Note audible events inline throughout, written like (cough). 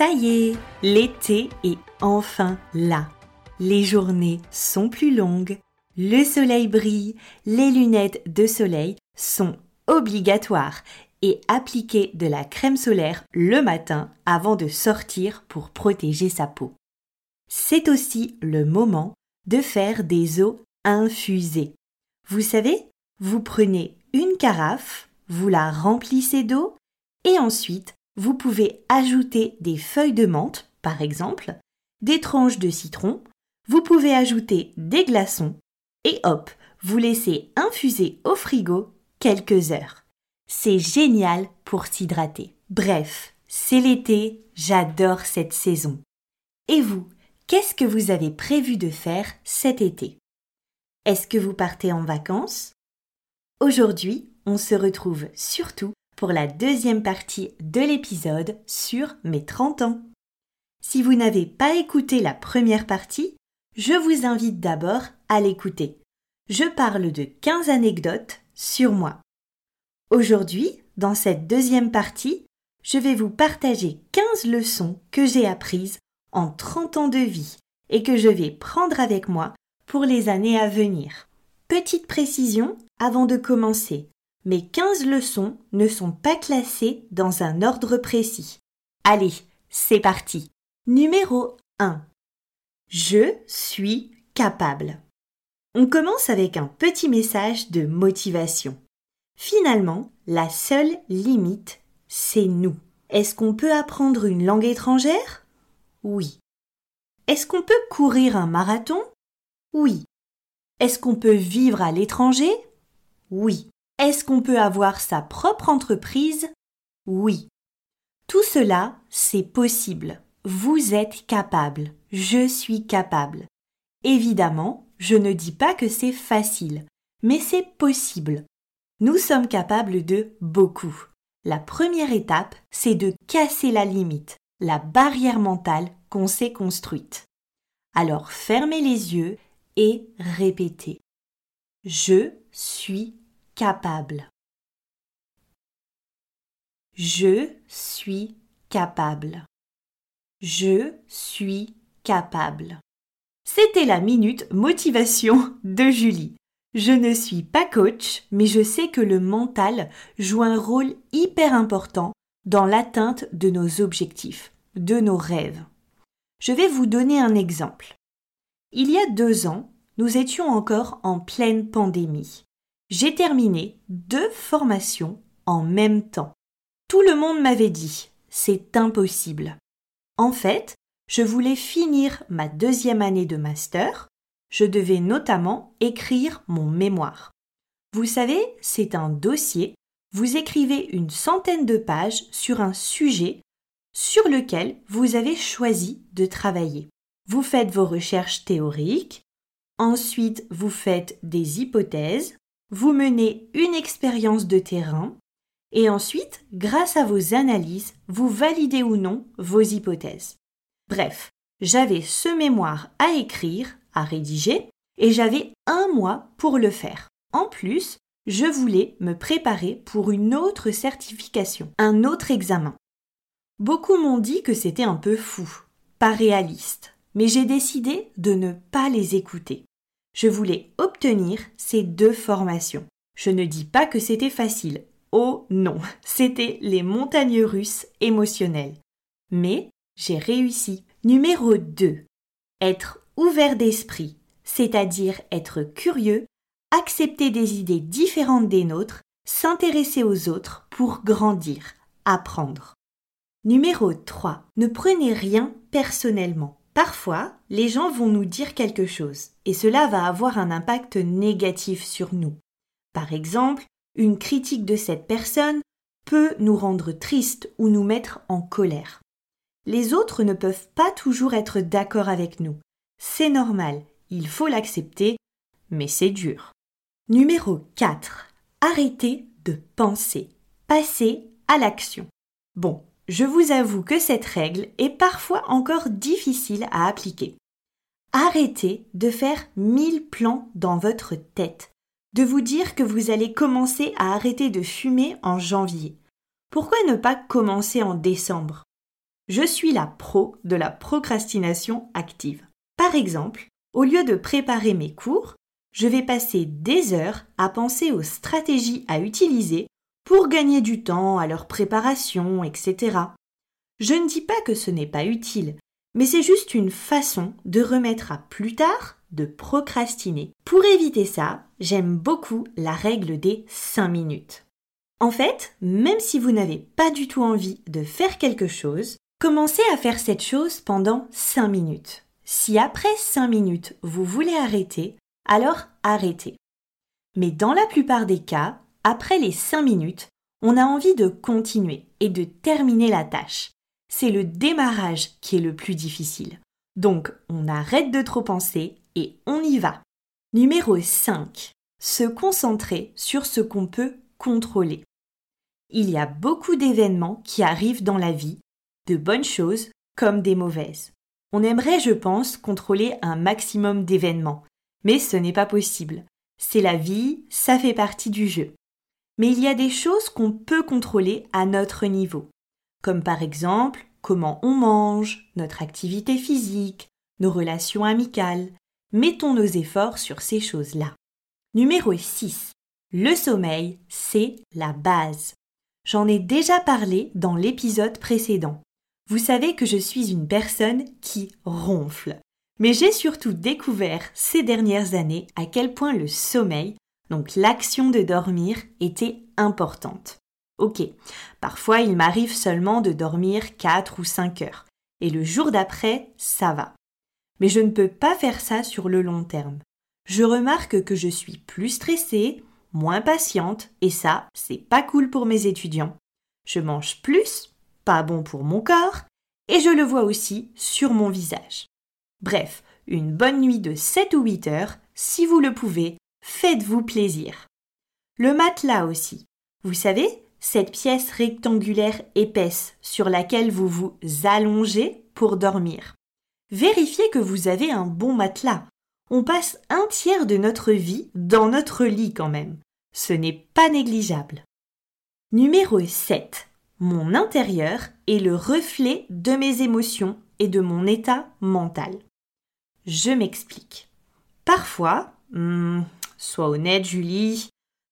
Ça y est, l'été est enfin là. Les journées sont plus longues, le soleil brille, les lunettes de soleil sont obligatoires et appliquer de la crème solaire le matin avant de sortir pour protéger sa peau. C'est aussi le moment de faire des eaux infusées. Vous savez, vous prenez une carafe, vous la remplissez d'eau et ensuite vous pouvez ajouter des feuilles de menthe, par exemple, des tranches de citron, vous pouvez ajouter des glaçons, et hop, vous laissez infuser au frigo quelques heures. C'est génial pour s'hydrater. Bref, c'est l'été, j'adore cette saison. Et vous, qu'est-ce que vous avez prévu de faire cet été? Est-ce que vous partez en vacances? Aujourd'hui, on se retrouve surtout pour la deuxième partie de l'épisode sur mes 30 ans. Si vous n'avez pas écouté la première partie, je vous invite d'abord à l'écouter. Je parle de 15 anecdotes sur moi. Aujourd'hui, dans cette deuxième partie, je vais vous partager 15 leçons que j'ai apprises en 30 ans de vie et que je vais prendre avec moi pour les années à venir. Petite précision avant de commencer. Mes 15 leçons ne sont pas classées dans un ordre précis. Allez, c'est parti. Numéro 1. Je suis capable. On commence avec un petit message de motivation. Finalement, la seule limite, c'est nous. Est-ce qu'on peut apprendre une langue étrangère? Oui. Est-ce qu'on peut courir un marathon? Oui. Est-ce qu'on peut vivre à l'étranger? Oui. Est-ce qu'on peut avoir sa propre entreprise? Oui. Tout cela, c'est possible. Vous êtes capable. Je suis capable. Évidemment, je ne dis pas que c'est facile, mais c'est possible. Nous sommes capables de beaucoup. La première étape, c'est de casser la limite, la barrière mentale qu'on s'est construite. Alors fermez les yeux et répétez. Je suis Je suis capable. Je suis capable. C'était la minute motivation de Julie. Je ne suis pas coach, mais je sais que le mental joue un rôle hyper important dans l'atteinte de nos objectifs, de nos rêves. Je vais vous donner un exemple. Il y a deux ans, nous étions encore en pleine pandémie j'ai terminé deux formations en même temps. Tout le monde m'avait dit c'est impossible. En fait, je voulais finir ma deuxième année de master. Je devais notamment écrire mon mémoire. Vous savez, c'est un dossier. Vous écrivez une centaine de pages sur un sujet sur lequel vous avez choisi de travailler. Vous faites vos recherches théoriques, ensuite vous faites des hypothèses, vous menez une expérience de terrain et ensuite, grâce à vos analyses, vous validez ou non vos hypothèses. Bref, j'avais ce mémoire à écrire, à rédiger, et j'avais un mois pour le faire. En plus, je voulais me préparer pour une autre certification, un autre examen. Beaucoup m'ont dit que c'était un peu fou, pas réaliste, mais j'ai décidé de ne pas les écouter. Je voulais obtenir ces deux formations. Je ne dis pas que c'était facile, Oh non, (laughs) c'était les montagnes russes émotionnelles. Mais j'ai réussi. Numéro 2. Être ouvert d'esprit, c'est-à-dire être curieux, accepter des idées différentes des nôtres, s'intéresser aux autres pour grandir, apprendre. Numéro 3. Ne prenez rien personnellement. Parfois, les gens vont nous dire quelque chose et cela va avoir un impact négatif sur nous. Par exemple, une critique de cette personne peut nous rendre tristes ou nous mettre en colère. Les autres ne peuvent pas toujours être d'accord avec nous. C'est normal, il faut l'accepter, mais c'est dur. Numéro 4. Arrêtez de penser. Passez à l'action. Bon, je vous avoue que cette règle est parfois encore difficile à appliquer. Arrêtez de faire mille plans dans votre tête, de vous dire que vous allez commencer à arrêter de fumer en janvier. Pourquoi ne pas commencer en décembre? Je suis la pro de la procrastination active. Par exemple, au lieu de préparer mes cours, je vais passer des heures à penser aux stratégies à utiliser pour gagner du temps à leur préparation, etc. Je ne dis pas que ce n'est pas utile, mais c'est juste une façon de remettre à plus tard, de procrastiner. Pour éviter ça, j'aime beaucoup la règle des 5 minutes. En fait, même si vous n'avez pas du tout envie de faire quelque chose, Commencez à faire cette chose pendant 5 minutes. Si après 5 minutes vous voulez arrêter, alors arrêtez. Mais dans la plupart des cas, après les 5 minutes, on a envie de continuer et de terminer la tâche. C'est le démarrage qui est le plus difficile. Donc on arrête de trop penser et on y va. Numéro 5. Se concentrer sur ce qu'on peut contrôler. Il y a beaucoup d'événements qui arrivent dans la vie de bonnes choses comme des mauvaises. On aimerait, je pense, contrôler un maximum d'événements, mais ce n'est pas possible. C'est la vie, ça fait partie du jeu. Mais il y a des choses qu'on peut contrôler à notre niveau, comme par exemple comment on mange, notre activité physique, nos relations amicales. Mettons nos efforts sur ces choses-là. Numéro 6. Le sommeil, c'est la base. J'en ai déjà parlé dans l'épisode précédent. Vous savez que je suis une personne qui ronfle. Mais j'ai surtout découvert ces dernières années à quel point le sommeil, donc l'action de dormir, était importante. Ok, parfois il m'arrive seulement de dormir 4 ou 5 heures, et le jour d'après, ça va. Mais je ne peux pas faire ça sur le long terme. Je remarque que je suis plus stressée, moins patiente, et ça, c'est pas cool pour mes étudiants. Je mange plus, pas bon pour mon corps, et je le vois aussi sur mon visage. Bref, une bonne nuit de 7 ou 8 heures, si vous le pouvez, faites-vous plaisir. Le matelas aussi. Vous savez, cette pièce rectangulaire épaisse sur laquelle vous vous allongez pour dormir. Vérifiez que vous avez un bon matelas. On passe un tiers de notre vie dans notre lit quand même. Ce n'est pas négligeable. Numéro 7 mon intérieur est le reflet de mes émotions et de mon état mental. Je m'explique. Parfois, hmm, sois honnête Julie,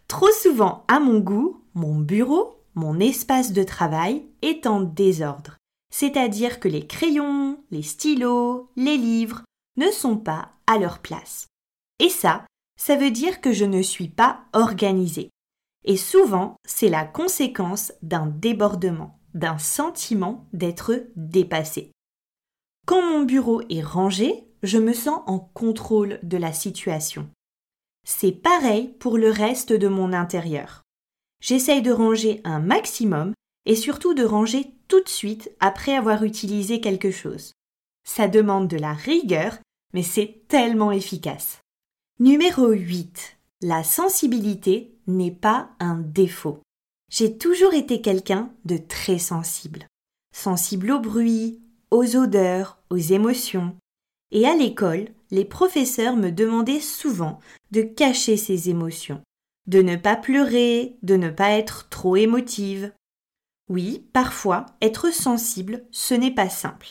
trop souvent à mon goût, mon bureau, mon espace de travail est en désordre. C'est-à-dire que les crayons, les stylos, les livres ne sont pas à leur place. Et ça, ça veut dire que je ne suis pas organisée. Et souvent, c'est la conséquence d'un débordement, d'un sentiment d'être dépassé. Quand mon bureau est rangé, je me sens en contrôle de la situation. C'est pareil pour le reste de mon intérieur. J'essaye de ranger un maximum et surtout de ranger tout de suite après avoir utilisé quelque chose. Ça demande de la rigueur, mais c'est tellement efficace. Numéro 8. La sensibilité n'est pas un défaut. J'ai toujours été quelqu'un de très sensible. Sensible au bruit, aux odeurs, aux émotions. Et à l'école, les professeurs me demandaient souvent de cacher ces émotions, de ne pas pleurer, de ne pas être trop émotive. Oui, parfois, être sensible, ce n'est pas simple.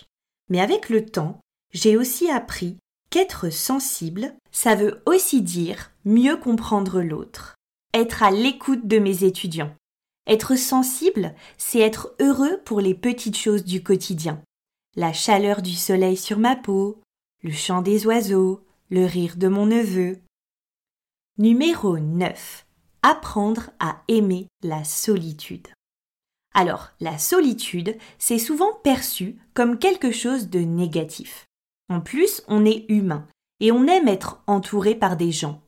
Mais avec le temps, j'ai aussi appris qu'être sensible, ça veut aussi dire mieux comprendre l'autre, être à l'écoute de mes étudiants. Être sensible, c'est être heureux pour les petites choses du quotidien. La chaleur du soleil sur ma peau, le chant des oiseaux, le rire de mon neveu. Numéro 9. Apprendre à aimer la solitude. Alors, la solitude, c'est souvent perçu comme quelque chose de négatif. En plus, on est humain et on aime être entouré par des gens.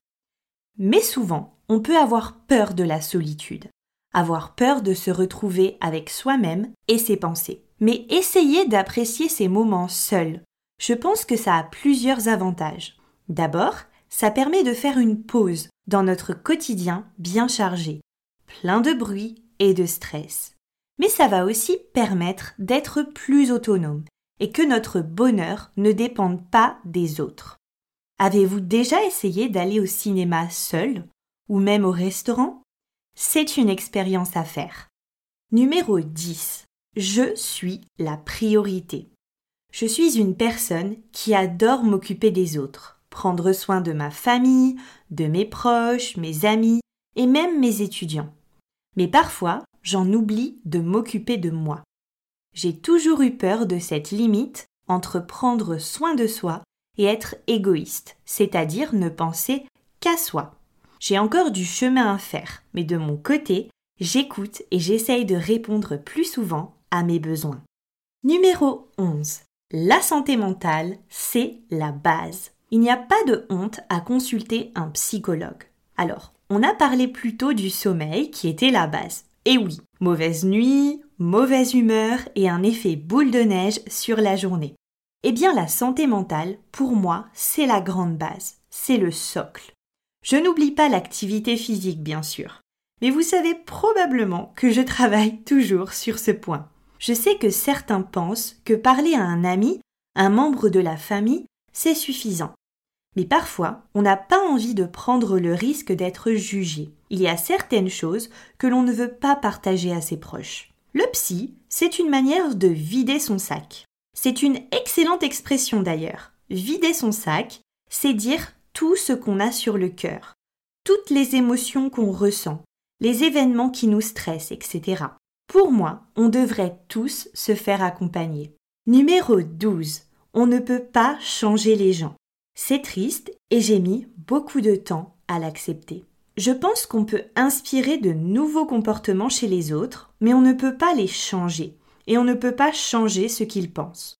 Mais souvent, on peut avoir peur de la solitude, avoir peur de se retrouver avec soi-même et ses pensées. Mais essayez d'apprécier ces moments seuls. Je pense que ça a plusieurs avantages. D'abord, ça permet de faire une pause dans notre quotidien bien chargé, plein de bruit et de stress. Mais ça va aussi permettre d'être plus autonome et que notre bonheur ne dépende pas des autres. Avez-vous déjà essayé d'aller au cinéma seul ou même au restaurant? C'est une expérience à faire. Numéro 10. Je suis la priorité. Je suis une personne qui adore m'occuper des autres, prendre soin de ma famille, de mes proches, mes amis et même mes étudiants. Mais parfois, j'en oublie de m'occuper de moi. J'ai toujours eu peur de cette limite entre prendre soin de soi et être égoïste, c'est-à-dire ne penser qu'à soi. J'ai encore du chemin à faire, mais de mon côté, j'écoute et j'essaye de répondre plus souvent à mes besoins. Numéro 11. La santé mentale, c'est la base. Il n'y a pas de honte à consulter un psychologue. Alors, on a parlé plutôt du sommeil qui était la base. Et oui, mauvaise nuit, mauvaise humeur et un effet boule de neige sur la journée. Eh bien, la santé mentale, pour moi, c'est la grande base, c'est le socle. Je n'oublie pas l'activité physique, bien sûr, mais vous savez probablement que je travaille toujours sur ce point. Je sais que certains pensent que parler à un ami, un membre de la famille, c'est suffisant. Mais parfois, on n'a pas envie de prendre le risque d'être jugé. Il y a certaines choses que l'on ne veut pas partager à ses proches. Le psy, c'est une manière de vider son sac. C'est une excellente expression d'ailleurs. Vider son sac, c'est dire tout ce qu'on a sur le cœur, toutes les émotions qu'on ressent, les événements qui nous stressent, etc. Pour moi, on devrait tous se faire accompagner. Numéro 12. On ne peut pas changer les gens. C'est triste et j'ai mis beaucoup de temps à l'accepter. Je pense qu'on peut inspirer de nouveaux comportements chez les autres, mais on ne peut pas les changer et on ne peut pas changer ce qu'ils pensent.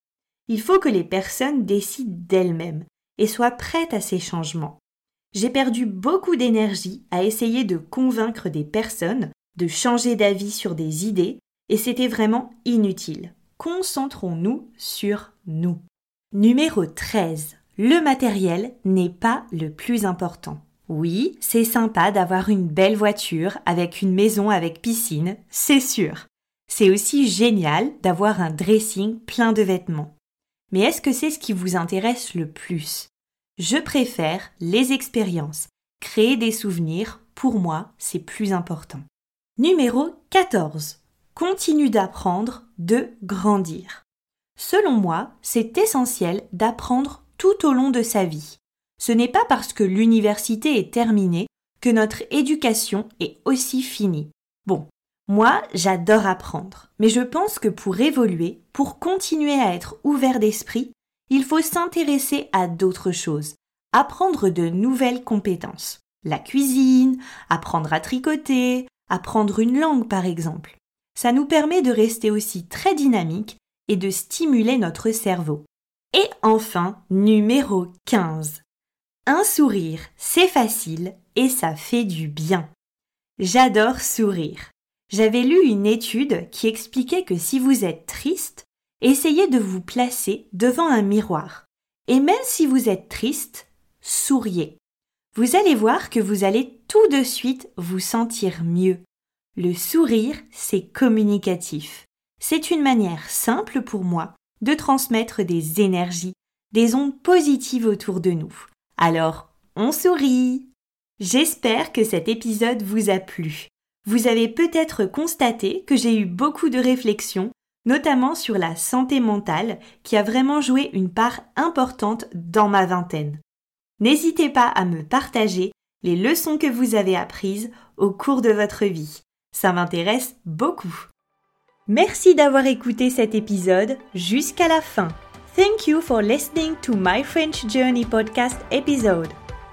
Il faut que les personnes décident d'elles-mêmes et soient prêtes à ces changements. J'ai perdu beaucoup d'énergie à essayer de convaincre des personnes de changer d'avis sur des idées et c'était vraiment inutile. Concentrons-nous sur nous. Numéro 13. Le matériel n'est pas le plus important. Oui, c'est sympa d'avoir une belle voiture avec une maison avec piscine, c'est sûr. C'est aussi génial d'avoir un dressing plein de vêtements. Mais est-ce que c'est ce qui vous intéresse le plus? Je préfère les expériences. Créer des souvenirs, pour moi, c'est plus important. Numéro 14. Continue d'apprendre, de grandir. Selon moi, c'est essentiel d'apprendre tout au long de sa vie. Ce n'est pas parce que l'université est terminée que notre éducation est aussi finie. Bon, moi, j'adore apprendre, mais je pense que pour évoluer, pour continuer à être ouvert d'esprit, il faut s'intéresser à d'autres choses, apprendre de nouvelles compétences. La cuisine, apprendre à tricoter, apprendre une langue par exemple. Ça nous permet de rester aussi très dynamique et de stimuler notre cerveau. Et enfin, numéro 15. Un sourire, c'est facile et ça fait du bien. J'adore sourire. J'avais lu une étude qui expliquait que si vous êtes triste, essayez de vous placer devant un miroir. Et même si vous êtes triste, souriez. Vous allez voir que vous allez tout de suite vous sentir mieux. Le sourire, c'est communicatif. C'est une manière simple pour moi de transmettre des énergies, des ondes positives autour de nous. Alors, on sourit. J'espère que cet épisode vous a plu. Vous avez peut-être constaté que j'ai eu beaucoup de réflexions, notamment sur la santé mentale, qui a vraiment joué une part importante dans ma vingtaine. N'hésitez pas à me partager les leçons que vous avez apprises au cours de votre vie. Ça m'intéresse beaucoup. Merci d'avoir écouté cet épisode jusqu'à la fin. Thank you for listening to my French Journey podcast episode,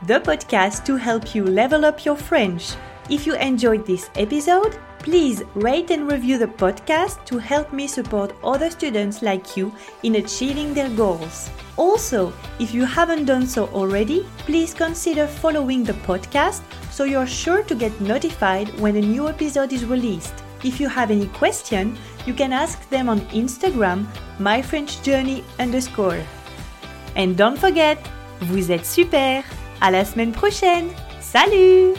the podcast to help you level up your French. If you enjoyed this episode, please rate and review the podcast to help me support other students like you in achieving their goals. Also, if you haven't done so already, please consider following the podcast so you're sure to get notified when a new episode is released. If you have any question, you can ask them on Instagram, myfrenchjourney underscore. And don't forget, vous êtes super! À la semaine prochaine! Salut!